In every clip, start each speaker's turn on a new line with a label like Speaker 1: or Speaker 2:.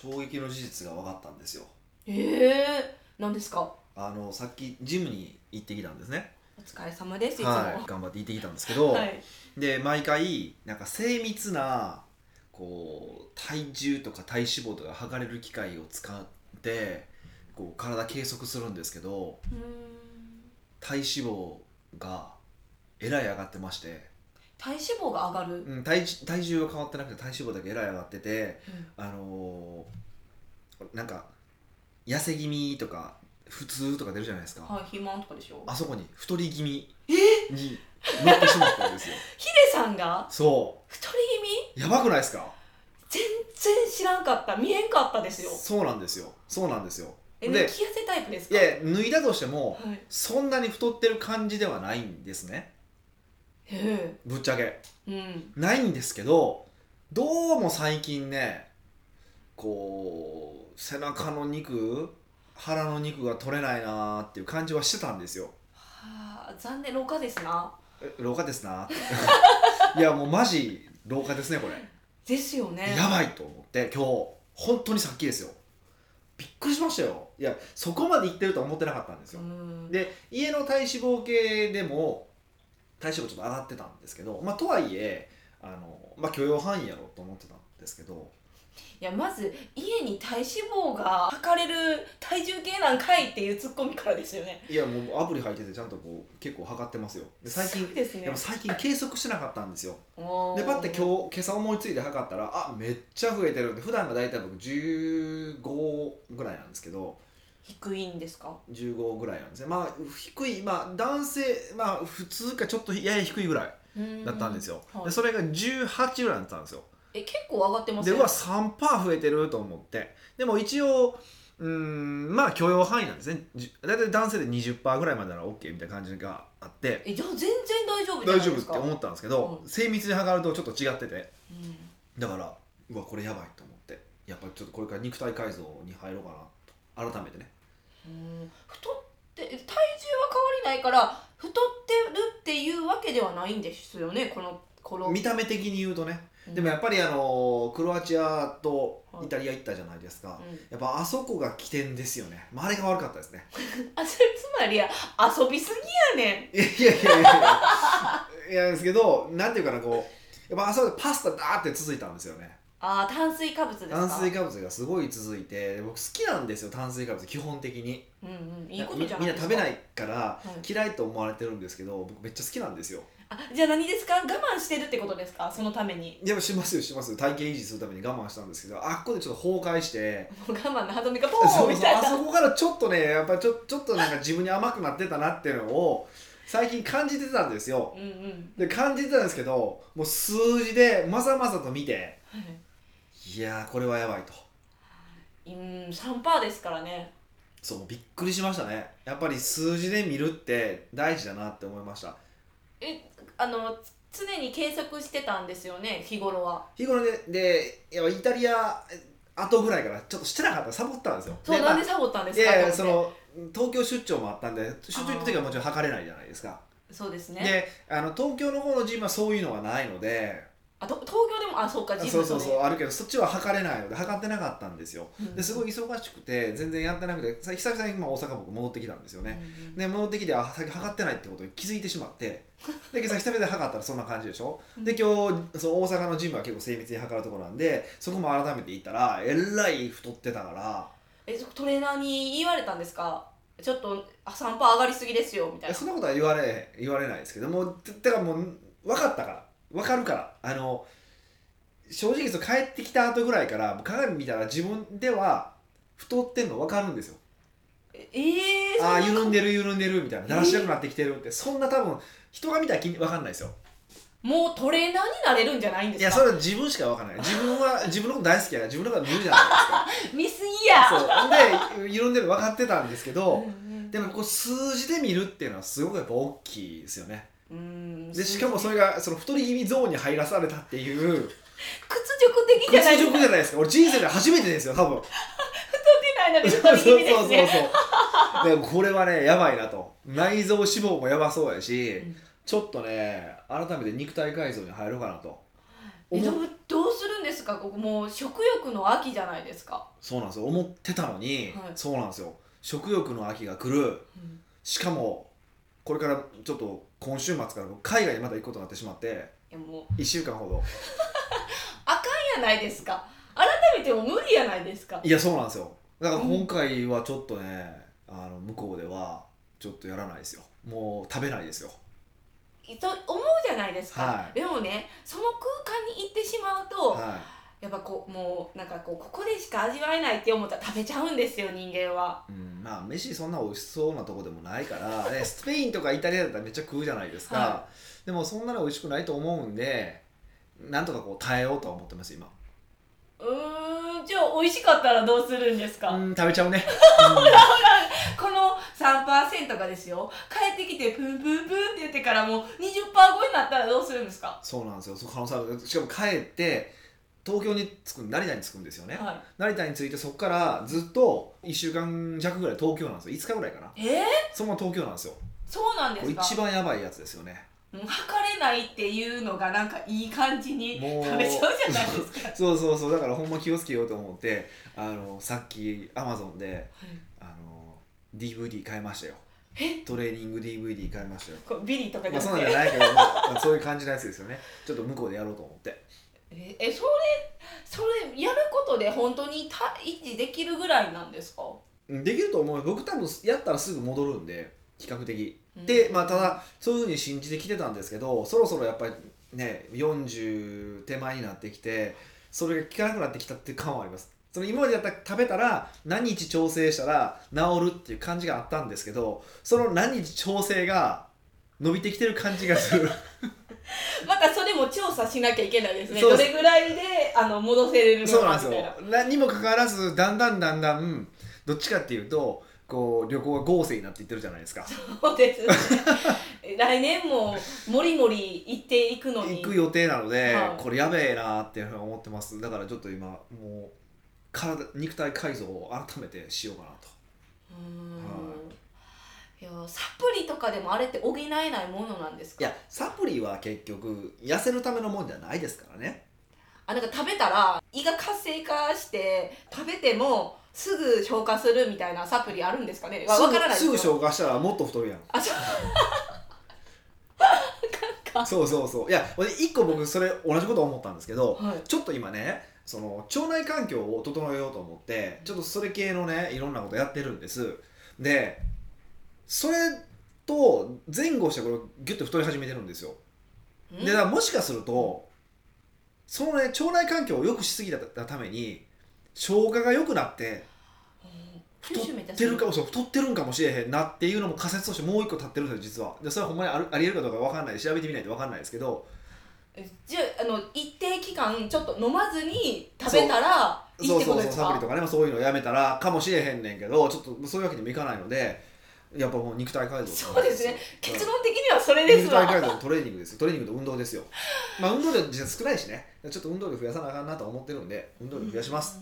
Speaker 1: 衝撃の事実が分かったんですよ。
Speaker 2: ええ何ですか？
Speaker 1: あのさっきジムに行ってきたんですね。
Speaker 2: お疲れ様ですいつも。
Speaker 1: はい頑張って行ってきたんですけど、
Speaker 2: はい。
Speaker 1: で毎回なんか精密なこう体重とか体脂肪とか測れる機械を使ってこう体計測するんですけど体脂肪がえらい上がってまして、
Speaker 2: 体脂肪が上がる、
Speaker 1: うん、体重体重は変わってなくて体脂肪だけえらい上がってて
Speaker 2: うん。
Speaker 1: あのーなんか痩せ気味とか普通とか出るじゃないですか、
Speaker 2: はい肥満とかでしょ？
Speaker 1: あそこに太り気味に乗ってしまったんですよ。
Speaker 2: ヒデさんが？
Speaker 1: そ
Speaker 2: 太り気味？
Speaker 1: うやばくないですか？
Speaker 2: 全然知らんかった。見えんかったですよ。
Speaker 1: そうなんですよ。そうなんですよ。
Speaker 2: え
Speaker 1: で
Speaker 2: 抜き痩せタイプです
Speaker 1: い
Speaker 2: か
Speaker 1: や脱いだとしても
Speaker 2: はい。
Speaker 1: そんなに太ってる感じではないんですね。
Speaker 2: へ
Speaker 1: ぶっちゃけ。
Speaker 2: えうん。
Speaker 1: ないんですけどどうも最近ねこう背中の肉腹の肉が取れないなーっていう感じはしてたんですよ。
Speaker 2: はあ残念老化ですな。
Speaker 1: え老化ですないやもうマジ老化ですねこれ。
Speaker 2: ですよね。
Speaker 1: やばいと思って今日本当にさっきですよ。びっくりしましたよ。いやそこまでいってるとは思ってなかったんですよ。
Speaker 2: うん。
Speaker 1: で家の体脂肪計でも体脂肪ちょっと上がってたんですけどまあとはいえあの、まあ、許容範囲やろうと思ってたんですけど。
Speaker 2: いやまず家に体脂肪が測れる体重計なんかいっていうツッコミからですよね。
Speaker 1: いやもうアプリ入っててちゃんとこう結構測ってますよ。で最近
Speaker 2: ですね。
Speaker 1: でも最近計測してなかったんですよ。でパッて今日今朝思いついて測ったらあめっちゃ増えてるんで普段が大体僕15ぐらいなんですけど
Speaker 2: 低いんですか
Speaker 1: ？15ぐらいなんですね。まあ低いまあ男性まあ普通かちょっとやや低いぐらいだったんですよ、
Speaker 2: はい。
Speaker 1: でそれが18ぐらいだったんですよ。
Speaker 2: え結構上がってますよ
Speaker 1: でうわ3%増えてると思って。でも一応うーんまあ許容範囲なんですね。じ大体男性で20%ぐらいまでなら OK みたいな感じがあって。
Speaker 2: えじゃあ全然大丈夫じゃな
Speaker 1: 大丈夫って思ったんですけど、
Speaker 2: うん。
Speaker 1: 精密に測るとちょっと違ってて。
Speaker 2: うん。
Speaker 1: だからうわこれやばいと思って。やっぱりちょっとこれから肉体改造に入ろうかなと。改めてね
Speaker 2: うん。太って体重は変わりないから太ってるっていうわけではないんですよねこの
Speaker 1: 見た目的に言うとね、
Speaker 2: うん。
Speaker 1: でもやっぱりあのクロアチアとイタリア行ったじゃないですか、
Speaker 2: うん。
Speaker 1: やっぱあそこが起点ですよね。まああれが悪かったですね。
Speaker 2: あそれつまりや遊びすぎやねん。
Speaker 1: いやいやいやいや。いやですけどなんていうかなこうやっぱあそこでパスタダーって続いたんですよね
Speaker 2: あー炭水化物ですか？
Speaker 1: 炭水化物がすごい続いて僕好きなんですよ炭水化物基本的に。
Speaker 2: うんうんいいこと
Speaker 1: み
Speaker 2: じゃ
Speaker 1: みんな食べないから
Speaker 2: はい
Speaker 1: 嫌いと思われてるんですけど僕めっちゃ好きなんですよ。
Speaker 2: あじゃあ何ですか？我慢してるってことですか？そのために。
Speaker 1: いやしますよしますよ。体型維持するために我慢したんですけどあっこでちょっと崩壊して。
Speaker 2: もう我慢の歯止めがポーンみたいな。
Speaker 1: あそこからちょっとねやっぱりちょちょっとなんか自分に甘くなってたなっていうのを最近感じてたんですよ。
Speaker 2: うんうん。
Speaker 1: で感じてたんですけどもう数字でまざまざと見ていやーこれはやばいと。
Speaker 2: うん3%ですからね。
Speaker 1: そうびっくりしましたね。やっぱり数字で見るって大事だなって思いました。
Speaker 2: えあの常に計測してたんですよね日頃は。
Speaker 1: 日頃ででやっぱイタリア後ぐらいからちょっとしてなかった。サボったんですよ。
Speaker 2: そうなんでサボったんです
Speaker 1: い
Speaker 2: か
Speaker 1: やいやその東京出張もあったんで出張行った時はもちろん測れないじゃないですか。
Speaker 2: てそうですね。
Speaker 1: であの東京の方のジムはそういうのがないので
Speaker 2: あと東京でもあそうかジム
Speaker 1: そうそうそう
Speaker 2: ね
Speaker 1: あるけどそっちは測れないので測ってなかったんですよ。
Speaker 2: うん。
Speaker 1: ですごい忙しくて全然やってなくてさ久々にまあ大阪僕戻ってきたんですよね、
Speaker 2: うん
Speaker 1: で戻ってきてあ先測ってないってことに気づいてしまって。で今朝久々で測ったらそんな感じでしょ、で今日その大阪のジムは結構精密に測るところなんでそこも改めて行ったらえらい太ってたから。
Speaker 2: えそトレーナーに言われたんですか？ちょっとあ3%上がりすぎですよみたいな。
Speaker 1: えそんなことは言われ言われないですけどもてかもう分かったから分かるから。あの正直そう帰ってきた後ぐらいから鏡見たら自分では太ってんの分かるんですよ。
Speaker 2: ええー、
Speaker 1: ああ緩んでる緩んでるみたいな。だらしなくなってきてるって。そんな多分人が見たら気に分かんないですよ。
Speaker 2: もうトレーナーになれるんじゃないんですか？
Speaker 1: いやそれは自分しか分かんない。自分は 自分のこと大好きやから自分のこと見るじゃない
Speaker 2: 見すぎや。
Speaker 1: ですかそう。で緩んでるの分かってたんですけど、
Speaker 2: うんうん。
Speaker 1: でもこう数字で見るっていうのはすごくやっぱ大きいですよね
Speaker 2: うん。
Speaker 1: でしかもそれがその太り気味ゾーンに入らされたっていう。
Speaker 2: 屈辱的じゃない
Speaker 1: 屈辱じゃないですか。俺人生で初めてですよ多分。
Speaker 2: 太ってないのに太り気味ですね。
Speaker 1: そうそうそうでもこれはねやばいなと。内臓脂肪もやばそうやし、
Speaker 2: うん。
Speaker 1: ちょっとね改めて肉体改造に入ろうかなと。
Speaker 2: えど
Speaker 1: 思
Speaker 2: うどうするんですか？ここもう食欲の秋じゃないですか、
Speaker 1: そうなんですよ。思ってたのに、
Speaker 2: はい。
Speaker 1: そうなんですよ。食欲の秋が来る。しかもこれからちょっと今週末から海外にまた行くことになってしまって
Speaker 2: いやもう。
Speaker 1: 1週間ほど。
Speaker 2: やないですか。改めても無理やないですか。
Speaker 1: いやそうなんですよ。だから今回はちょっとね、あの向こうではちょっとやらないですよ。もう食べないですよ。
Speaker 2: と思うじゃないですか、
Speaker 1: はい。
Speaker 2: でもねその空間に行ってしまうと、
Speaker 1: は
Speaker 2: やっぱこうもうなんかこうここでしか味わえないって思ったら食べちゃうんですよ人間は。
Speaker 1: い、うん、まあ飯そんな美味しそうなとこでもないから、ね、スペインとかイタリアだったらめっちゃ食うじゃないですか、
Speaker 2: は
Speaker 1: でもそんなに美味しくないと思うんでなんとかこう耐えようとは思ってます今。
Speaker 2: うーんじゃあ美味しかったらどうするんですか、
Speaker 1: うん食べちゃうね、
Speaker 2: この3%がですよ。帰ってきてプンプンプンって言ってからもう20%超えになったらどうするんですか、
Speaker 1: そうなんですよ。その可能性しかも帰って東京に着く成田に着くんですよね、
Speaker 2: は
Speaker 1: 成田に着いてそこからずっと1週間弱ぐらい東京なんですよ。5日ぐらいかな。
Speaker 2: えー、
Speaker 1: そのまま東京なんですよ。
Speaker 2: そうなんですか？
Speaker 1: 一番やばいやつですよね。
Speaker 2: 測れないっていうのがなんかいい感じに食べちゃうじゃないですか。
Speaker 1: そうそうそう。だからほんま気をつけようと思ってあのさっきアマゾンであの DVD 買いましたよ。
Speaker 2: え？
Speaker 1: トレーニング DVD 買いましたよ。
Speaker 2: ビリとかじ
Speaker 1: まあ
Speaker 2: ゃなくて？
Speaker 1: そんなんじゃないけど、まあ、そういう感じのやつですよね。ちょっと向こうでやろうと思って
Speaker 2: ええそれそれやることで本当にた維持できるぐらいなんですか？
Speaker 1: うんできると思うよ。僕多分やったらすぐ戻るんで比較的。でまあただそういうふうに信じてきてたんですけどそろそろやっぱりね40手前になってきてそれが効かなくなってきたっていう感はあります。その今までやったら食べたら何日調整したら治るっていう感じがあったんですけどその何日調整が伸びてきてる感じがする。
Speaker 2: またそれも調査しなきゃいけないですね。どれぐらいであの戻せれるの
Speaker 1: そうなんですよ。何にもかかわらずだんだんだんだんどっちかっていうとこう旅行が豪勢になっていってるじゃないですか。
Speaker 2: そうですね。来年ももりもり行っていくのに。
Speaker 1: 行く予定なので、
Speaker 2: はい。
Speaker 1: これやべえなっていうふうに思ってます。だからちょっと今もう体肉体改造を改めてしようかなと。
Speaker 2: うーんいやサプリとかでもあれって補えないものなんですか？
Speaker 1: いやサプリは結局痩せるためのもんじゃないですからね。
Speaker 2: あなんか食べたら胃が活性化して食べてもすぐ消化するみたいなサプリあるんですかね？わからないす
Speaker 1: ぐ消化したらもっと太るやん。
Speaker 2: あそう。
Speaker 1: そうそうそう。いや俺一個僕それ同じこと思ったんですけど、
Speaker 2: はい。
Speaker 1: ちょっと今ねその腸内環境を整えようと思ってちょっとそれ系のねいろんなことやってるんです。でそれと前後してこれギュッと太り始めてるんですよ。
Speaker 2: うん？
Speaker 1: でだからもしかするとそのね腸内環境を良くしすぎたために消化が良くなって太ってるかもそう太ってるんかもしれへんなっていうのも仮説としてもう一個立ってるんですよ実は。でそれはほんまにありえるかどうかわかんない調べてみないとわかんないですけど。
Speaker 2: じゃああの一定期間ちょっと飲まずに食べたらいい
Speaker 1: そう
Speaker 2: ってこ
Speaker 1: そうそうサプリ
Speaker 2: とですか
Speaker 1: とかねまあそういうのやめたらかもしれへんねんけどちょっとそういうわけにもいかないのでやっぱもう肉体改造
Speaker 2: そうですね。
Speaker 1: うん。
Speaker 2: 結論的にはそれです
Speaker 1: 肉体改
Speaker 2: わ
Speaker 1: 造のトレーニングですよトレーニングと運動ですよ。まあ運動量実は少ないしね。ちょっと運動量増やさなあかんなとは思ってるんで運動量増やします、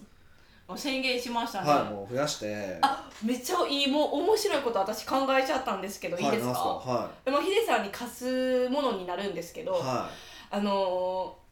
Speaker 2: もう宣言しましたね、
Speaker 1: はいもう増やして。
Speaker 2: あめっちゃいいもう面白いこと私考えちゃったんですけど、い、いですか？
Speaker 1: は
Speaker 2: でもヒデさんに貸すものになるんですけど、
Speaker 1: い。は
Speaker 2: あのー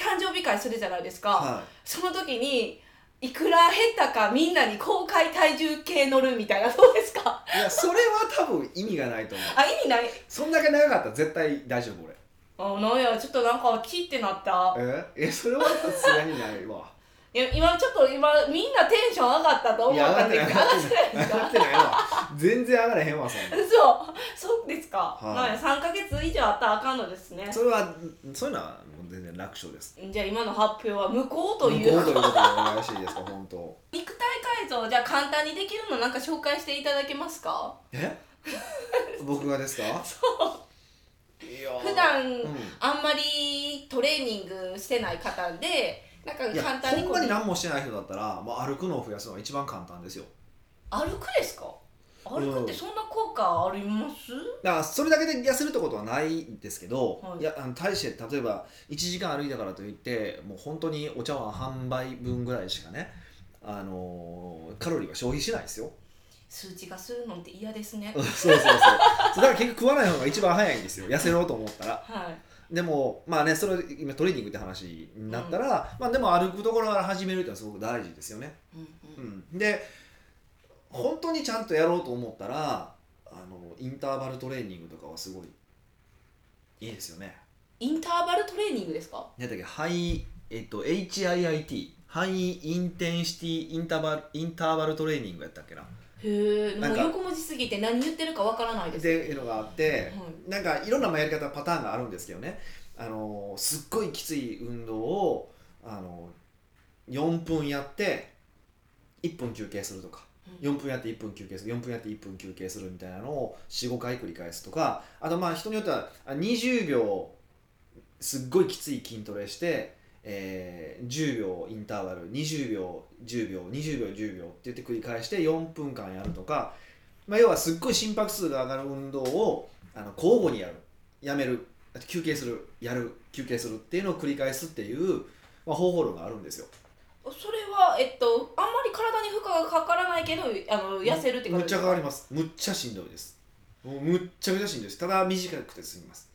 Speaker 2: 誕生日会するじゃないですか、
Speaker 1: い。は
Speaker 2: その時にいくら減ったかみんなに公開体重計乗るみたいなどうですか？
Speaker 1: いいやそれは多分意味がないと思う。
Speaker 2: あ意味ない？
Speaker 1: そんだけ長かったら絶対大丈夫俺。
Speaker 2: あなんやちょっとなんかキってなった。
Speaker 1: え？えそれはさすがにないわ。
Speaker 2: いや今ちょっと今みんなテンション上がったと思った
Speaker 1: 上がってない
Speaker 2: んですけど
Speaker 1: 上がってない。上がってないわ全然上がれへんわそんな。
Speaker 2: そうそうですか、
Speaker 1: はい。
Speaker 2: なんや3ヶ月以上あったらあかんのですね。
Speaker 1: それはそういうのはもう全然楽勝です。
Speaker 2: じゃあ今の発表は無効とい
Speaker 1: 向こう
Speaker 2: う
Speaker 1: ということでお願いしていいですか本当。
Speaker 2: 肉体改造じゃあ簡単にできるのなんか紹介していただけますか？
Speaker 1: え？僕がですか？いやー。
Speaker 2: 普段
Speaker 1: うん。
Speaker 2: あんまりトレーニングしてない方でなんか簡単にこ
Speaker 1: んまに何もしてない人だったら、まあ、歩くのを増やすのが一番簡単ですよ。
Speaker 2: 歩くですか？歩くってそんな効果あります、
Speaker 1: だからそれだけで痩せるってことはないんですけど、
Speaker 2: はい。
Speaker 1: い、やあの対して例えば1時間歩いたからといってもう本当にお茶碗半杯分ぐらいしかね、あのーカロリーは消費しないですよ。
Speaker 2: 数値がするのって嫌ですね。
Speaker 1: そうそうそう。だから結局食わない方が一番早いんですよ。痩せろうと思ったら。
Speaker 2: はい。
Speaker 1: でもまあねそれ今トレーニングって話になったら、まあでも歩くところから始めるってのはすごく大事ですよね。
Speaker 2: うんうん。
Speaker 1: うん、で本当にちゃんとやろうと思ったらあのインターバルトレーニングとかはすごいいいですよね。
Speaker 2: インターバルトレーニングですか？
Speaker 1: 何だっけ？ハイ、えっと、HIIT ハイインテンシティインターバルインターバルトレーニングやったっけな。
Speaker 2: へえもう横文字すぎて何言ってるかわからないです。
Speaker 1: っていうのがあって、
Speaker 2: は
Speaker 1: なんかいろんなやり方パターンがあるんですけどね。あのすっごいきつい運動をあの4分やって1分休憩するとか4分やって1分休憩する4分やって1分休憩するみたいなのを45回繰り返すとかあとまあ人によっては20秒すっごいきつい筋トレして、えー10秒インターバル20秒10秒20秒10秒って言って繰り返して4分間やるとか、まあ、要はすっごい心拍数が上がる運動をあの交互にやる。やめる。休憩する。やる。休憩するっていうのを繰り返すっていう、まあ、方法論があるんですよ。
Speaker 2: それはえっとあんまり体に負荷がかからないけどあの痩せるって
Speaker 1: むっちゃ変わります。むっちゃしんどいです。もうむっちゃくちゃしんどいです。ただ短くて済みます。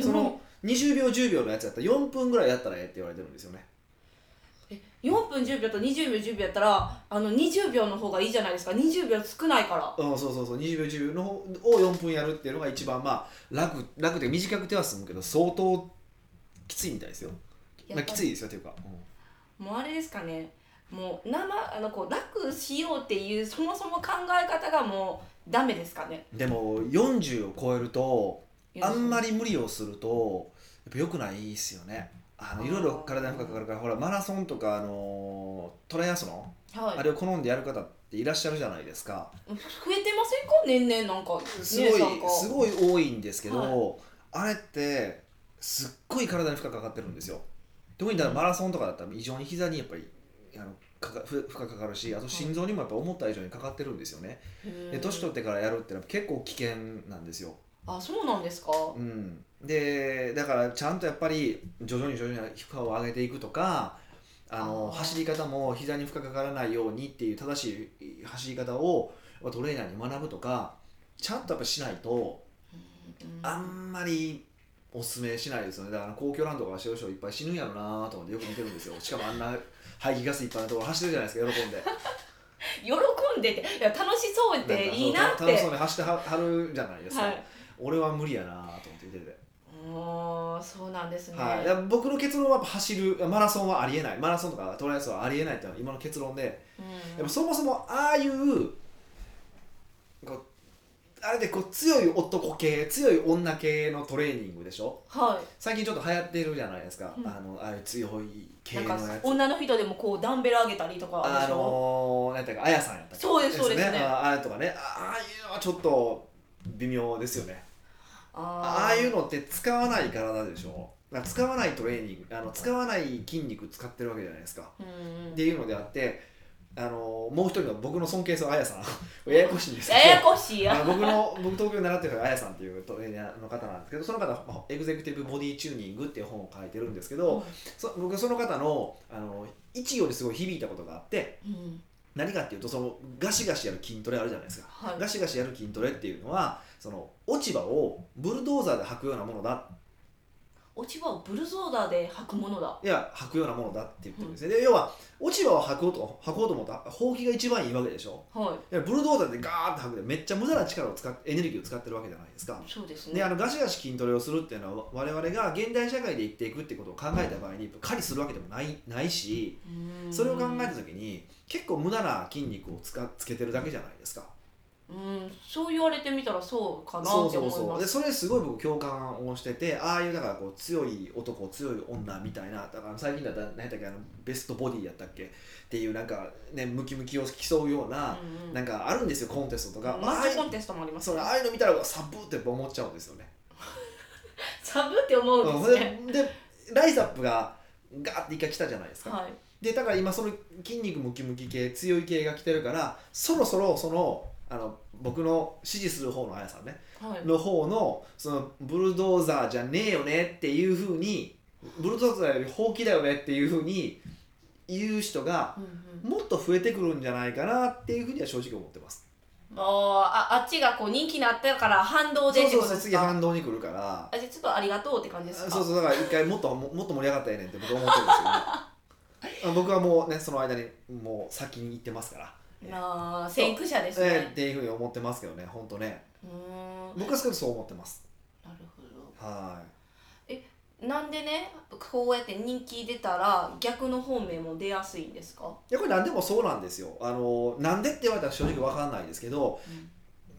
Speaker 1: その20秒10秒のやつやったら4分ぐらいやったらええって言われてるんですよね。
Speaker 2: う4分10秒と20秒10秒やったらあの20秒の方がいいじゃないですか。20秒少ないから。
Speaker 1: うんそうそうそう。20秒10秒の方を4分やるっていうのが一番まあ楽楽で短くては済むけど相当きついみたいですよ、まあ、きついですよっていうか、
Speaker 2: もうあれですかね。もう生あのこう楽しようっていうそもそも考え方がもうダメですかね。
Speaker 1: うんでも40を超えるとあんま
Speaker 2: り
Speaker 1: り無理をするとやっぱ良くないですよね。あのいろいろ体に負荷かかるからほらマラソンとかあのトライアスロン。
Speaker 2: はい。
Speaker 1: あれを好んでやる方っていらっしゃるじゃないですか。
Speaker 2: 増えてませんか？年々なんか。
Speaker 1: すごいすごい多いんですけど、あれってすっごい体に負荷かかってるんですよ特にだマラソンとかだったら異常に膝にやっぱりあのかか負負荷かかるしあと心臓にもやっぱ思った以上にかかってるんですよね。で年取ってからやるってのは結構危険なんですよ。
Speaker 2: あそうなんですか？
Speaker 1: うん、でだからちゃんとやっぱり徐々に徐々に負荷を上げていくとかあの走り方も膝に負荷かからないようにっていう正しい走り方をトレーナーに学ぶとかちゃんとやっぱしないと
Speaker 2: うん。
Speaker 1: あんまりおすすめしないですよね。だから皇居ランドが少々いっぱい死ぬんやろなと思ってよく見てるんですよ。しかもあんな排気ガスいっぱいのところ走ってるじゃないですか。喜んで
Speaker 2: 喜んでて。いや楽しそうっていいなって。
Speaker 1: 楽しそうに走ってははるじゃないですか、
Speaker 2: はい
Speaker 1: 俺は無理やなと思って見てて。
Speaker 2: おーそうなんですね、
Speaker 1: はい、いや僕の結論はやっぱ走るマラソンはありえないマラソンとかトライアスロンはありえないっていうのは今の結論で、
Speaker 2: うん
Speaker 1: やっぱそもそもああいうこうあれでこう強い男系強い女系のトレーニングでしょ？
Speaker 2: は
Speaker 1: 最近ちょっと流行ってるじゃないですか、
Speaker 2: うん。
Speaker 1: あのああいう強い系の。やつ
Speaker 2: 女の人でもこうダンベル上げたりとかあ
Speaker 1: のー、なんていうかあやさんやった
Speaker 2: そうですそうですね。
Speaker 1: ああれとかね。あああいうのはちょっと微妙ですよね。あ
Speaker 2: あ
Speaker 1: あいうのって使わない体でしょ？使わないトレーニングあの使わない筋肉使ってるわけじゃないですか。
Speaker 2: うん。
Speaker 1: っていうのであってあのもう一人の僕の尊敬するあやさん。ややこしいんです。けど
Speaker 2: ややこしい
Speaker 1: 僕の僕東京で習ってるあやさんっていうトレーナーの方なんですけどその方エグゼクティブボディチューニングっていう本を書いてるんですけど、そ僕その方のあの一行ですごい響いたことがあって
Speaker 2: うん。
Speaker 1: 何かっていうとそのガシガシやる筋トレあるじゃないですか。
Speaker 2: はい。
Speaker 1: ガシガシやる筋トレっていうのはその落ち葉をブルドーザーで履くようなものだ
Speaker 2: 落ち葉をブルゾーダーで履くものだ。
Speaker 1: いや履くようなものだって言ってるんですね、で要は落ち葉を履こうと履こうと思ったらほうきが一番いいわけでしょ。
Speaker 2: はい。
Speaker 1: やブルドーザーでガーッて履くでめっちゃ無駄な力を使っエネルギーを使ってるわけじゃないですか。
Speaker 2: そうですね。
Speaker 1: であのガシガシ筋トレをするっていうのは我々が現代社会で生きていくってことを考えた場合に狩りするわけでもないないし
Speaker 2: うん。
Speaker 1: それを考えた時に結構無駄な筋肉をつかつけてるだけじゃないですか
Speaker 2: うんそう言われてみたらそうかな
Speaker 1: そう
Speaker 2: って思
Speaker 1: そそう
Speaker 2: いうます
Speaker 1: でそれすごい僕共感をしててああいうだからこう強い男強い女みたいなだから最近だったら何やったっけあのベストボディやったっけっていうなんかねムキムキを競うような、
Speaker 2: うんうん。
Speaker 1: なんかあるんですよコンテストとか、
Speaker 2: マ
Speaker 1: ああいう
Speaker 2: ッチコンテストもあります
Speaker 1: そうああいうの見たらサブって思っちゃうんですよね。
Speaker 2: サブって思うんですね。
Speaker 1: うんででライザップがガーって一回来たじゃないですか、
Speaker 2: はい。
Speaker 1: でだから今その筋肉ムキムキ系強い系が来てるからそろそろそのあの僕の支持する方のあやさんね。
Speaker 2: はい。
Speaker 1: の方のそのブルドーザーじゃねえよねっていうふうにブルドーザーよりほうきだよねっていうふうに言う人がもっと増えてくるんじゃないかなっていうふうには正直思ってます。
Speaker 2: ああっちがこう人気になったから反動で
Speaker 1: そうそう次反動に来るから。
Speaker 2: あじゃあちょっとありがとうって感じですか？
Speaker 1: そうそうだから一回もっとも もっと盛り上がったらええねんって僕は思ってるんですけど僕はもうねその間にもう先に行ってますから。
Speaker 2: まあ先駆者です
Speaker 1: えー
Speaker 2: ね
Speaker 1: っていうふうに思ってますけどね本当ね。
Speaker 2: うーん。
Speaker 1: 僕は少しそう思ってます。
Speaker 2: なるほ
Speaker 1: は
Speaker 2: どなんでねこうやって人気出たら逆の方面も出やすいんですか、
Speaker 1: いいやこれ何でもそうなんですよ。あのなんでって言われたら正直わかんないですけど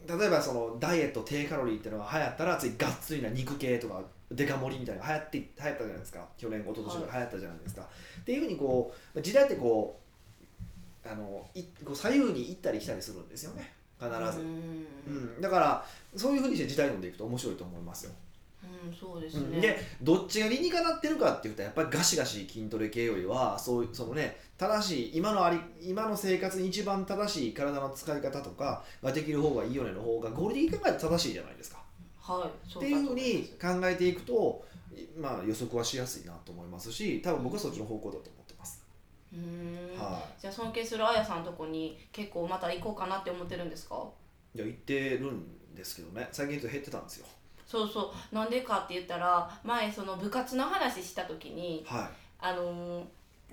Speaker 1: 例えばそのダイエット低カロリーっていうのが流行ったら次がっつりな肉系とかデカ盛りみたいなのが流行って流行ったじゃないですか。去年一昨年ぐらい。流行ったじゃないですか、っていうふうにこう時代ってこうあのいこう左右に行ったり来たりするんですよね。必ず、
Speaker 2: う
Speaker 1: うん。んだからそういうふうにして時代飲んでいくと面白いと思いますよ、
Speaker 2: うんそうですね、
Speaker 1: うん。でどっちが理にかなってるかっていうとやっぱりガシガシ筋トレ系よりはそういうそのね正しい今のあり今の生活に一番正しい体の使い方とかができる方がいいよねの方が合理的に考えて正しいじゃないですか。
Speaker 2: はいそ
Speaker 1: っていうふうに考えていくとまあ予測はしやすいなと思いますし多分僕はそっちの方向だと思っは
Speaker 2: じゃあ尊敬するあやさんのとこに結構また行こうかなって思ってるんですか？
Speaker 1: いいや言ってるんですけどね。最近ちょっと減ってたんですよ。
Speaker 2: そうそう。なんでかって言ったら前その部活の話した時に
Speaker 1: はい。
Speaker 2: あのー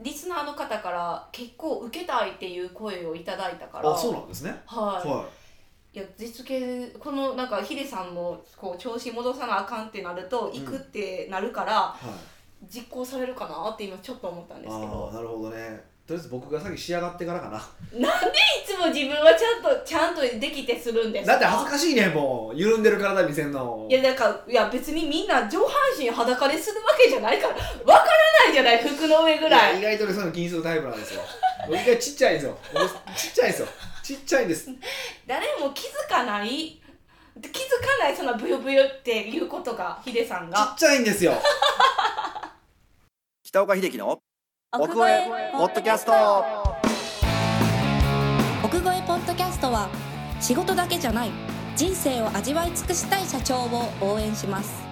Speaker 2: リスナーの方から結構受けたいっていう声をいただいたから。
Speaker 1: あそうなんですね。
Speaker 2: はい、
Speaker 1: はい。
Speaker 2: や実系このなんかヒデさんもこう調子戻さなあかんってなると行くってなるから、
Speaker 1: いはい
Speaker 2: 実行されるかなって今ちょっと思ったんですけ
Speaker 1: ああ
Speaker 2: ど
Speaker 1: なるほどね。とりあえず僕が先仕上がってからかな。い
Speaker 2: つも自分はちゃんとちゃんとできてするんです
Speaker 1: だって恥ずかしいねもう。緩んでる体見せんの。
Speaker 2: いやだからいや別にみんな上半身裸でするわけじゃないからわからないじゃない服の上ぐらい。
Speaker 1: 意外とねそういうの気にするタイプなんですよ。僕意外とちっちゃいんですよ。僕ちっちゃいんです。よちっちゃいんです。
Speaker 2: 誰も気づかない気づかないそのブヨブヨっていうことがヒデさん
Speaker 1: ち
Speaker 2: が
Speaker 1: っちゃいんですよ北岡秀樹の奥越えポッドキャスト。
Speaker 3: 奥越えポッドキャストは仕事だけじゃない人生を味わい尽くしたい社長を応援します。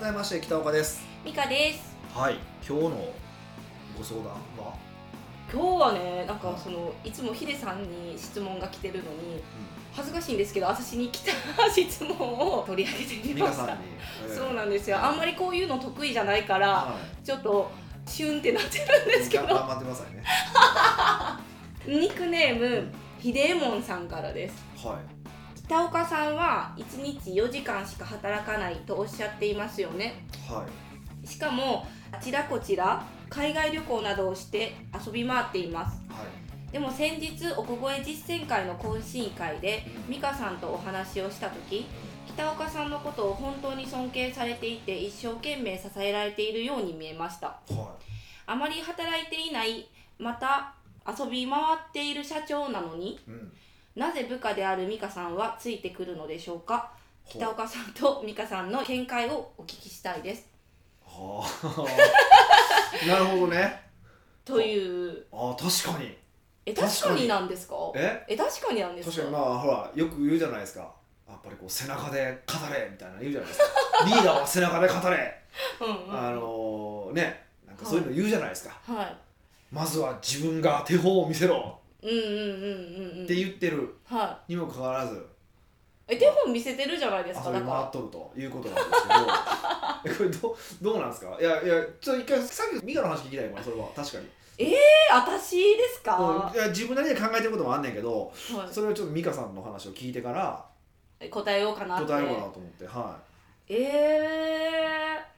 Speaker 1: 改めまして北岡です。
Speaker 2: ミカです。
Speaker 1: はい。今日のご相談は、
Speaker 2: 今日はねなんかそのいつもヒデさんに質問が来てるのに恥ずかしいんですけど私に来た質問を取り上げてみました。そうなんですよ。あんまりこういうの得意じゃないから
Speaker 1: は
Speaker 2: ちょっとシュンってなってるん
Speaker 1: い
Speaker 2: ですけど。
Speaker 1: 頑張ってくださいね。
Speaker 2: ニックネームひでえもんさんからです。
Speaker 1: はい。
Speaker 2: 北岡さんは1日4時間しか働かないとおっしゃっていますよね。
Speaker 1: はい。
Speaker 2: しかもあちらこちら海外旅行などをして遊び回っています。
Speaker 1: はい。
Speaker 2: でも先日奥越え実践会の懇親会で美香さんとお話をした時北岡さんのことを本当に尊敬されていて一生懸命支えられているように見えました。
Speaker 1: は
Speaker 2: あまり働いていないまた遊び回っている社長なのに
Speaker 1: いうん。
Speaker 2: なぜ部下である美香さんはついてくるのでしょうか？北岡さんと美香さんの見解をお聞きしたいです。
Speaker 1: はあ なるほどね。
Speaker 2: という。
Speaker 1: あー確かに。
Speaker 2: え
Speaker 1: 確かに
Speaker 2: なんですか？
Speaker 1: え？
Speaker 2: え確かになんですか？
Speaker 1: 確かにまあほらよく言うじゃないですか。やっぱりこう背中で語れみたいな言うじゃないですか。リーダーは背中で語れ。
Speaker 2: うんうん。
Speaker 1: あのーねなんかそういうの言うじゃないですか、
Speaker 2: はい。
Speaker 1: まずは自分が手本を見せろ。
Speaker 2: うんうんうんうんうん。
Speaker 1: って言ってる。
Speaker 2: は
Speaker 1: にもかかわらず。
Speaker 2: いえ手本見せてるじゃないですか
Speaker 1: 遊び
Speaker 2: だか
Speaker 1: 回っとるということなんですけど。え これどどうなんですか？いやいやちょっと一回さっきミカの話聞きたいわそれは。確かに、
Speaker 2: らえ私ですか、
Speaker 1: うん。いや自分なりに考えてることもあんねんけど
Speaker 2: は
Speaker 1: それをちょっとミカさんの話を聞いてから
Speaker 2: い、答えようかなって。
Speaker 1: 答えようかなと思っては
Speaker 2: えー、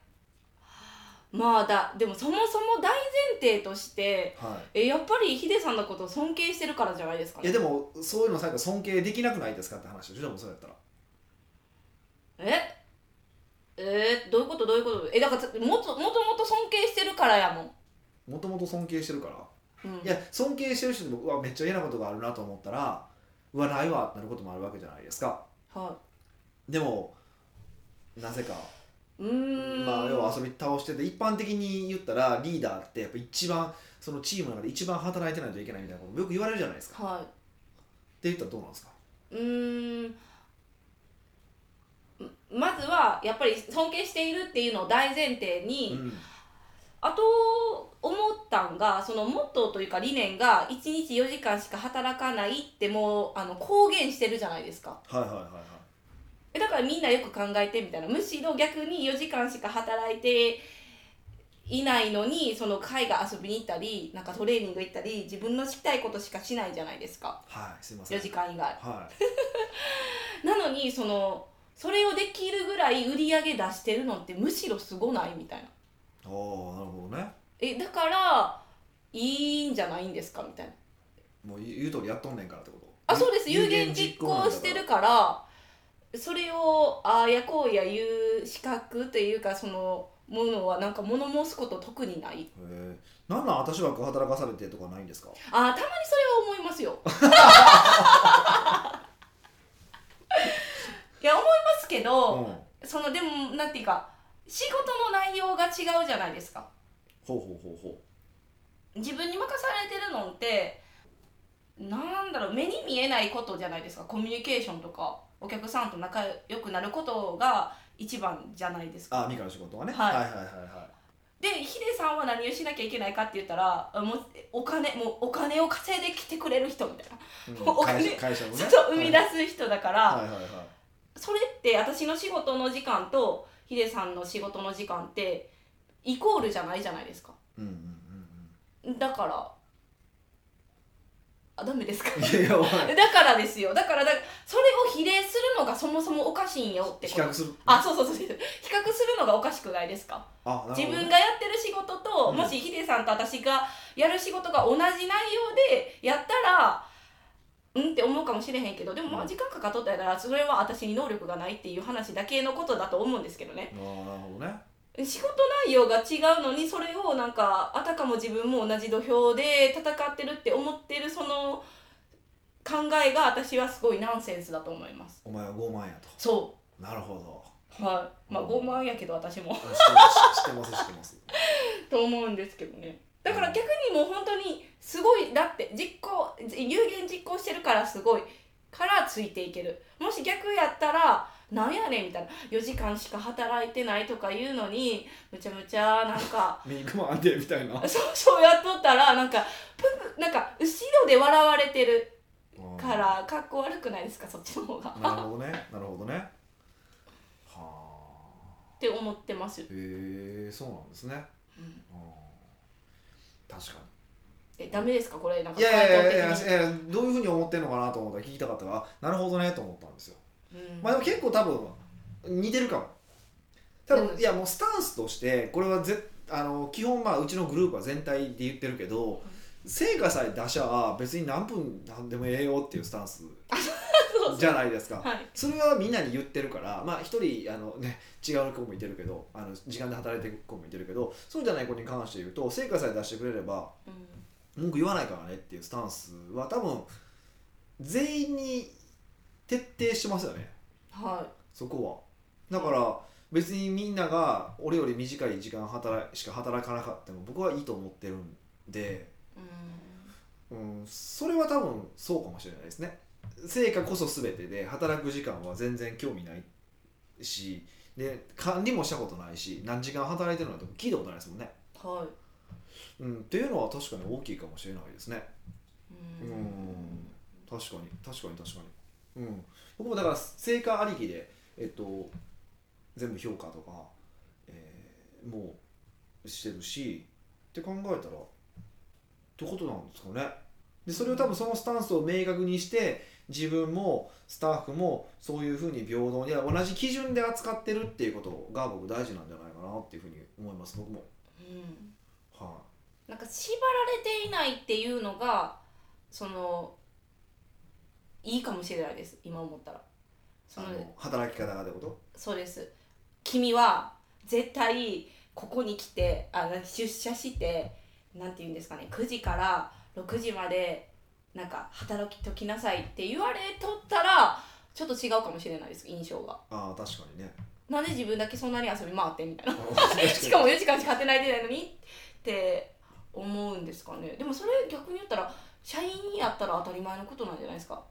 Speaker 2: まあだでもそもそも大前提として
Speaker 1: い。は
Speaker 2: えやっぱりヒデさんのことを尊敬してるからじゃないですか
Speaker 1: いいや
Speaker 2: ね
Speaker 1: でもそういうのされたら尊敬できなくないですかって話でしょでもそれやったら。
Speaker 2: え？えー、どういうこと？どういうこと？えだからもともともと尊敬してるからやもん、
Speaker 1: もともと尊敬してるから。
Speaker 2: うん、
Speaker 1: いや尊敬してる人で僕はめっちゃ嫌なことがあるなと思ったらうわないわってなることもあるわけじゃないですか。
Speaker 2: は
Speaker 1: でもなぜかまあ要は遊び倒してて一般的に言ったらリーダーってやっぱ一番そのチームの中で一番働いてないといけないみたいなことよく言われるじゃないですか。っ
Speaker 2: は
Speaker 1: て言ったらどうなんですか？
Speaker 2: いうーん。まずはやっぱり尊敬しているっていうのを大前提に、
Speaker 1: うん。
Speaker 2: あと思ったんがそのモットーというか理念が1日4時間しか働かないってもうあの公言してるじゃないですか。
Speaker 1: はいはいはいはい
Speaker 2: えだからみんなよく考えてみたいな。むしろ逆に4時間しか働いていないのにその海外遊びに行ったりなんかトレーニング行ったり自分のしたいことしかしないじゃないですか。
Speaker 1: はいすいません。
Speaker 2: 4時間以外。
Speaker 1: はい。
Speaker 2: なのにそのそれをできるぐらい売り上げ出してるのってむしろすごないみたいな。
Speaker 1: おおなるほどね。
Speaker 2: えだからいいんじゃないんですかみたいな。
Speaker 1: もう言う通りやっとんねんからってこと？
Speaker 2: あそうです。有言実行してるからそれをああやこうや言う資格というかそのものはなんか物申すこと特にない。
Speaker 1: へえなんなん私はこう働かされてとかないんですか？
Speaker 2: あーたまにそれは思いますよ。いや思いますけ
Speaker 1: うん。
Speaker 2: ど、
Speaker 1: ほ
Speaker 2: そのでもなんていうか仕事の内容が違うじゃないですか。
Speaker 1: うほうほうほ
Speaker 2: 自分に任されてるのってなんだろう目に見えないことじゃないですか。コミュニケーションとかお客さんと仲良くなることが一番じゃないですか。
Speaker 1: あミカの仕事はね、
Speaker 2: はい。
Speaker 1: はいはいはいは
Speaker 2: でヒデさんは何をしなきゃいけないかって言ったらもうお金もうお金を稼いできてくれる人みたいな、
Speaker 1: い、うん、
Speaker 2: お金
Speaker 1: 会社ね。
Speaker 2: 生み出す人だから、
Speaker 1: はい。はいはいはい。
Speaker 2: それって私の仕事の時間とヒデさんの仕事の時間ってイコールじゃないじゃないですか。
Speaker 1: うんうんうん。
Speaker 2: だからあダメですか？だからですよ。だからだそれを比例するのがそもそもおかしいんよって
Speaker 1: 比較する。
Speaker 2: あそうそうそう。比較するのがおかしくないですか？自分がやってる仕事と、
Speaker 1: うん。
Speaker 2: もしヒデさんと私がやる仕事が同じ内容でやったらうんって思うかもしれへんけどでもまあ時間かかっとったらそれは私に能力がないっていう話だけのことだと思うんですけどね。
Speaker 1: あーなるほどね
Speaker 2: 仕事内容が違うのにそれをなんかあたかも自分も同じ土俵で戦ってるって思ってるその考えが私はすごいナンセンスだと思います。
Speaker 1: お前は傲慢や
Speaker 2: そ
Speaker 1: となるほど。
Speaker 2: うはい。まあ傲慢やけど私も。
Speaker 1: 知ってます知ってます。
Speaker 2: と思うんですけどね。だから逆にもう本当にすごいだって実行有言実行してるからすごいからついていける。もし逆やったらなんやねんみたいな。4時間しか働いてないとか言うのにむちゃむちゃなんか
Speaker 1: 肉もあんでみたいな。
Speaker 2: そうそうやっとったらなんかぷくなんか後ろで笑われてるからかっこ悪くないですか？そっちの方が。
Speaker 1: なるほどね。なるほどね。は
Speaker 2: って思ってます、
Speaker 1: あへえそうなんですね、
Speaker 2: うん。
Speaker 1: 確か
Speaker 2: えダメですか？これなんか
Speaker 1: にいやいやいやいやどういうふうに思ってんのかなと思ったら聞きたかったからなるほどねと思ったんですよ
Speaker 2: うん。
Speaker 1: まあでも結構多分似てるかも。多
Speaker 2: うん。
Speaker 1: 分いやもうスタンスとしてこれはぜあの基本まあうちのグループは全体で言ってるけど成果さえ出しゃあ別に何分何でもええよっていうスタンスじゃないですか。
Speaker 2: はい。
Speaker 1: それはみんなに言ってるからまあ一人あの、ね、違う子もいてるけどあの時間で働いてる子もいてるけどそうじゃない子に関して言うと成果さえ出してくれれば
Speaker 2: うん。
Speaker 1: 文句言わないからねっていうスタンスは多分全員に徹底してますよね。
Speaker 2: は
Speaker 1: そこは。だから別にみんなが俺より短い時間働いしか働かなかったも僕はいいと思ってるんで、
Speaker 2: いうん。
Speaker 1: うん、それは多分そうかもしれないですね。成果こそ全てで働く時間は全然興味ないしで管理もしたことないし何時間働いてるのか聞いたことないですもんね、
Speaker 2: はい。
Speaker 1: うん、っていうのは確かに大きいかもしれないですね。
Speaker 2: う
Speaker 1: うん。確かに確かに確かにうん。僕もだから成果ありきでえっと全部評価とか、えーもうしてるしって考えたらってことなんですかね。でそれを多分そのスタンスを明確にして自分もスタッフもそういうふうに平等に同じ基準で扱ってるっていうことが僕大事なんじゃないかなっていうふうに思います僕も。
Speaker 2: うん。
Speaker 1: は
Speaker 2: なんか縛られていないっていうのがそのいいかもしれないです今思ったら。
Speaker 1: い、
Speaker 2: その
Speaker 1: 働き方がってこと？
Speaker 2: そうです。君は絶対ここに来てあ出社してなんて言うんですかね9時から6時までなんか働きときなさいって言われとったらちょっと違うかもしれないです印象が
Speaker 1: ああ確かにね。
Speaker 2: なんで自分だけそんなに遊び回ってみたいな。しかも4時間しか働いてないのにって思うんですかね。でもそれ逆に言ったら社員やったら当たり前のことなんじゃないですか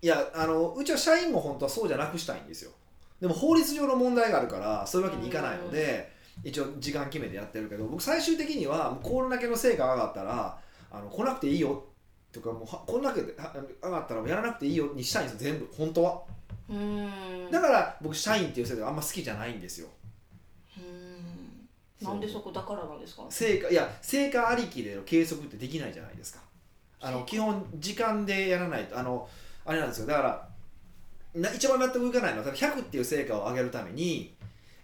Speaker 1: いやあのうちは社員も本当はそうじゃなくしたいんですよ。でも法律上の問題があるからそういうわけにいかないので一応時間決めてやってるけど僕最終的にはもうこれだけの成果が上がったらあの来なくていいよとかもうはこんだけ上がったらもうやらなくていいよにしたいんですよ全部本当は。だから僕社員っていう制度があんま好きじゃないんですよ。
Speaker 2: なんでそこだからなんですか？
Speaker 1: 成果いや成果ありきでの計測ってできないじゃないですか。あの基本時間でやらないとあのあれなんですよ。だからな一番納得いかないのは例えば100っていう成果を上げるために、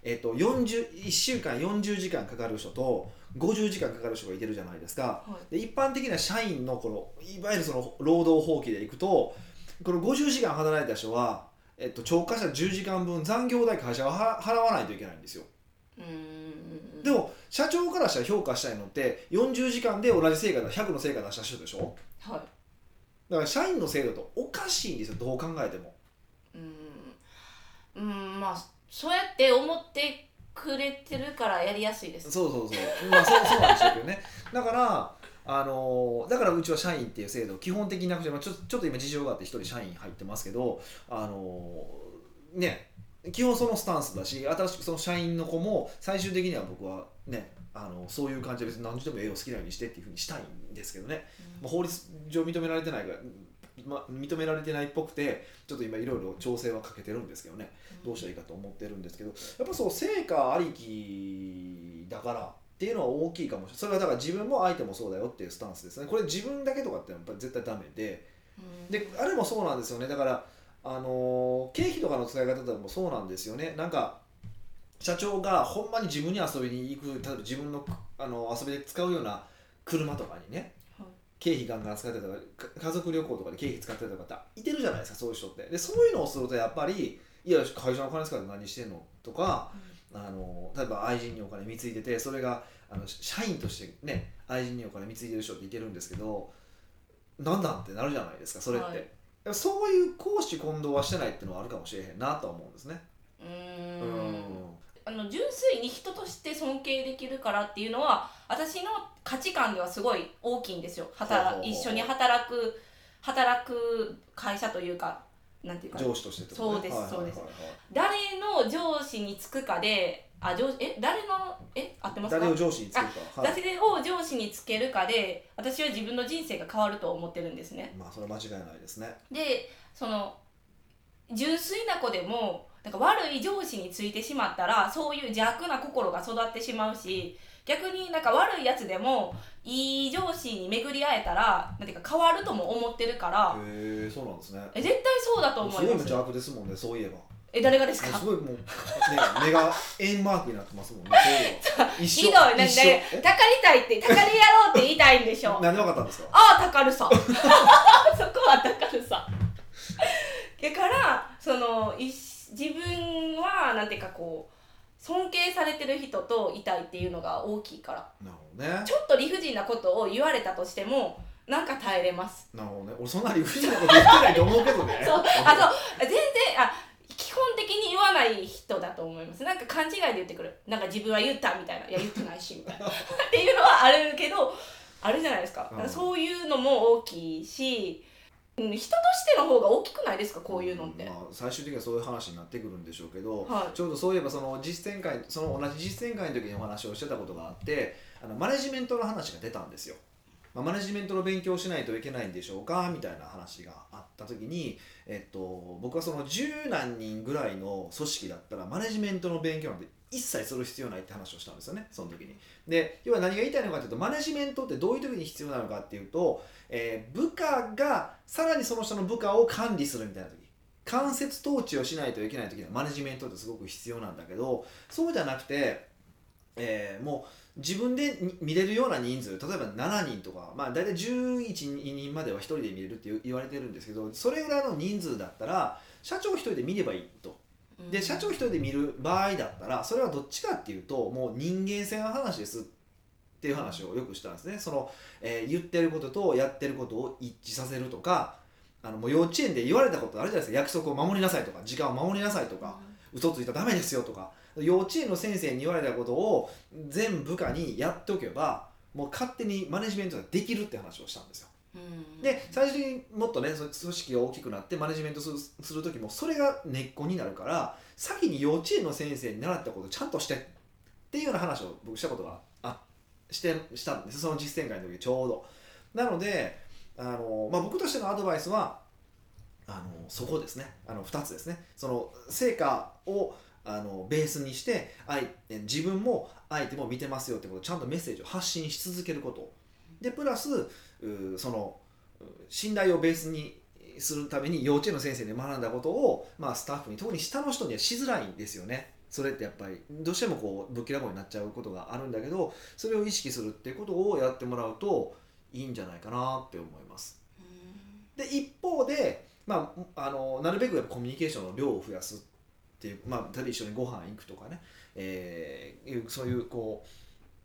Speaker 1: えっと、40 1週間40時間かかる人と50時間かかる人がいてるじゃないですか。
Speaker 2: はい。
Speaker 1: で一般的な社員のこのいわゆるその労働法規でいくとこの50時間働いた人は、えっと、超過した10時間分残業代会社がは払わないといけないんですよ。でも社長からしたら評価したいのって40時間で同じ成果だ100の成果出した人でしょ？
Speaker 2: はい
Speaker 1: だから社員の制度とおかしいんですよどう考えても。
Speaker 2: うーん。うーんまあそうやって思ってくれてるからやりやすいです。
Speaker 1: そうそうそう。まあそうそうなんでしょうけどね。だからあのーだからうちは社員っていう制度を基本的になくて、まあ、ちょちょっと今事情があって一人社員入ってますけどあのーね基本そのスタンスだし新しくその社員の子も最終的には僕はねあのそういう感じで別に何時でもええよ好きなようにしてっていうふうにしたいんですけどね、まあ、法律上認められてないから、まあ、認められてないっぽくてちょっと今いろいろ調整はかけてるんですけどね。どうしたらいいかと思ってるんですけどやっぱそう成果ありきだからっていうのは大きいかもしれない。それはだから自分も相手もそうだよっていうスタンスですね。これ自分だけとかってやっぱり絶対ダメで。
Speaker 2: うん。
Speaker 1: であれもそうなんですよね。だからあのー経費とかの使い方でもそうなんですよね。なんか社長がほんまに自分に遊びに行く例えば自分のあの遊びで使うような車とかにね
Speaker 2: はい。
Speaker 1: 経費ガンガン使ってたか家族旅行とかで経費使ってた方いてるじゃないですかそういう人って。でそういうのをするとやっぱりいや会社のお金使って何してんのとかあの例えば愛人にお金貢いでてそれがあの社員としてね愛人にお金貢いでる人っていてるんですけどなんなんってなるじゃないですかそれって、
Speaker 2: はい。
Speaker 1: そういう公私混同はしてないっていうのはあるかもしれへんなとは思うんですね。
Speaker 2: うんあの純粋に人として尊敬できるからっていうのは私の価値観ではすごい大きいんですよ。働一緒に働く働く会社というかなんていうか。
Speaker 1: 上司として
Speaker 2: そうですそう誰の上司につくかであ上司え誰のえ合ってますか？
Speaker 1: 誰を上司につけるか、はい、
Speaker 2: 誰を上司につけるかで私は自分の人生が変わると思ってるんですね。
Speaker 1: まあそれは間違いないですね。
Speaker 2: でその純粋な子でもなんか悪い上司についてしまったらそういう邪悪な心が育ってしまうし逆になんか悪いやつでもいい上司に巡り会えたらなんていうか変わるとも思ってるから
Speaker 1: へえそうなんですね。
Speaker 2: え絶対そうだと思
Speaker 1: す。ごい無
Speaker 2: います
Speaker 1: 邪悪ですもんねそういえば。
Speaker 2: え誰がですか？
Speaker 1: すごいもう、ね、目が円マークになってますもんねそういえば。一 緒
Speaker 2: ひどいなんで
Speaker 1: 一緒
Speaker 2: たかりたいってたかりやろうって言いたいんでしょ？
Speaker 1: 何で分かったんですか？
Speaker 2: ああたかるさ そこはたかるさだからそのいし自分はなんていうかこう尊敬されてる人といたいっていうのが大きいから。
Speaker 1: なるほどね。
Speaker 2: ちょっと理不尽なことを言われたとしてもなんか耐えれます。
Speaker 1: なるほどね。俺そんな理不尽なこと言ってないと思うけどね。
Speaker 2: そう。あそう。全然あ基本的に言わない人だと思います。なんか勘違いで言ってくる。なんか自分は言ったみたいな。いや言ってないしみたいな。っていうのはあるけどあるじゃないですか,、
Speaker 1: うん。
Speaker 2: そういうのも大きいしうん人としての方が大きくないですか？こういうのって、
Speaker 1: まあ、最終的にはそういう話になってくるんでしょうけど、
Speaker 2: はい。
Speaker 1: ちょうどそういえばその実践会その同じ実践会の時にお話をしてたことがあってあのマネジメントの話が出たんですよ。まあ、マネジメントの勉強をしないといけないんでしょうか？みたいな話があった時に、えっと、僕はその十何人ぐらいの組織だったらマネジメントの勉強なんて一切する必要ないって話をしたんですよねその時に。で要は何が言いたいのかというとマネジメントってどういう時に必要なのかっていうと、えー部下がさらにその人の部下を管理するみたいな時間接統治をしないといけない時にはマネジメントってすごく必要なんだけどそうじゃなくて、えーもう自分で見れるような人数例えば7人とか、まあ、大体11人までは1人で見れるって言われてるんですけどそれぐらいの人数だったら社長1人で見ればいいと。で社長一人で見る場合だったらそれはどっちかっていうともう人間性の話ですっていう話をよくしたんですね。その、えー言ってることとやってることを一致させるとかあのもう幼稚園で言われたことあるじゃないですか。約束を守りなさいとか時間を守りなさいとか嘘ついたらダメですよとか。幼稚園の先生に言われたことを全部下にやっておけばもう勝手にマネジメントができるって話をしたんですよ。
Speaker 2: うん
Speaker 1: で最終的にもっとね組織が大きくなってマネジメントするする時もそれが根っこになるから先に幼稚園の先生に習ったことをちゃんとしてっていうような話を僕したことがあしてしたんです。その実践会の時ちょうど。なのであの、まあ、僕としてのアドバイスはあのそこですね。あの2つですね。その成果をあのベースにして相自分も相手も見てますよってことをちゃんとメッセージを発信し続けること。でプラスそのう信頼をベースにするために幼稚園の先生に学んだことを、まあ、スタッフに特に下の人にはしづらいんですよね。それってやっぱりどうしてもこうぶっきらぼうになっちゃうことがあるんだけどそれを意識するっていうことをやってもらうといいんじゃないかなって思います。で一方で、まあ、あのなるべくやっぱコミュニケーションの量を増やすっていう、まあ、例えば一緒にご飯行くとかね、えーそういうこう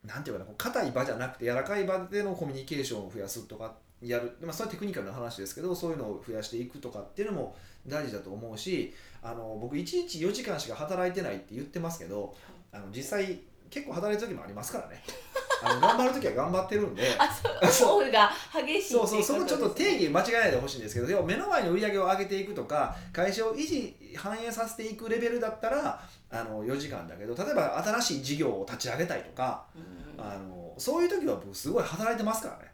Speaker 1: なんていうかな硬い場じゃなくて柔らかい場でのコミュニケーションを増やすとかやる、まあ、それはテクニカルな話ですけどそういうのを増やしていくとかっていうのも大事だと思うしあの僕1日4時間しか働いてないって言ってますけどあの実際結構働いた時もありますからね。あの頑張る時は頑張ってるんで。
Speaker 2: あそう方が激しい
Speaker 1: そうそうそこちょっと定
Speaker 2: 義
Speaker 1: 義間違えないでほしいんですけどでも目の前の売り上げを上げていくとか会社を維持反映させていくレベルだったらあの4時間だけど例えば新しい事業を立ち上げたいとかあのそういう時は僕すごい働いてますからね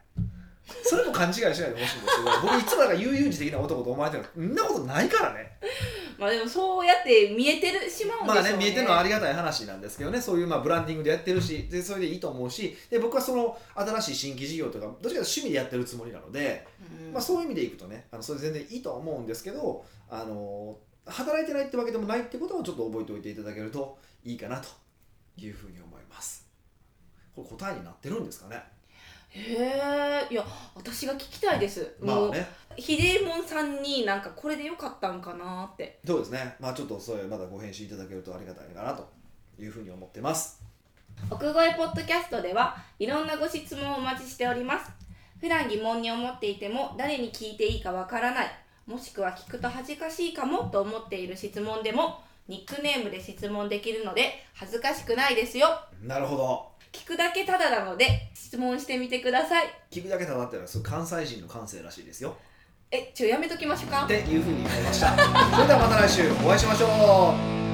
Speaker 1: それも勘違いしないでほしいんですけど僕いつもなんか悠々自適な男と思われてるそんなことないからね。
Speaker 2: まあでもそうやって見えてるしまうんでしょうね
Speaker 1: まあね。見えてるのはありがたい話なんですけどね。そういうまあブランディングでやってるしでそれでいいと思うし。で僕はその新しい新規事業とかどっちかというと趣味でやってるつもりなので、
Speaker 2: うん。
Speaker 1: まあ、そういう意味でいくとねあのそれ全然いいとは思うんですけどあの働いてないってわけでもないってことをちょっと覚えておいていただけるといいかなというふうに思います。これ答えになってるんですかね？
Speaker 2: へえいや私が聞きたいです、もう
Speaker 1: まあね。
Speaker 2: ひでえもんさんになんかこれでよかったんかなって。
Speaker 1: そうですね。まあちょっとそれまだご返信いただけるとありがたいかなと。いうふうに思ってます。
Speaker 2: 奥越えポッドキャストではいろんなご質問をお待ちしております。普段疑問に思っていても誰に聞いていいかわからない。もしくは聞くと恥ずかしいかもと思っている質問でもニックネームで質問できるので恥ずかしくないですよ。
Speaker 1: なるほど
Speaker 2: 聞くだけただなので質問してみてください。
Speaker 1: 聞くだけただってのはそう関西人の感性らしいですよ。
Speaker 2: えちょやめときましょうか。
Speaker 1: っていうふうに思いました。それではまた来週お会いしましょう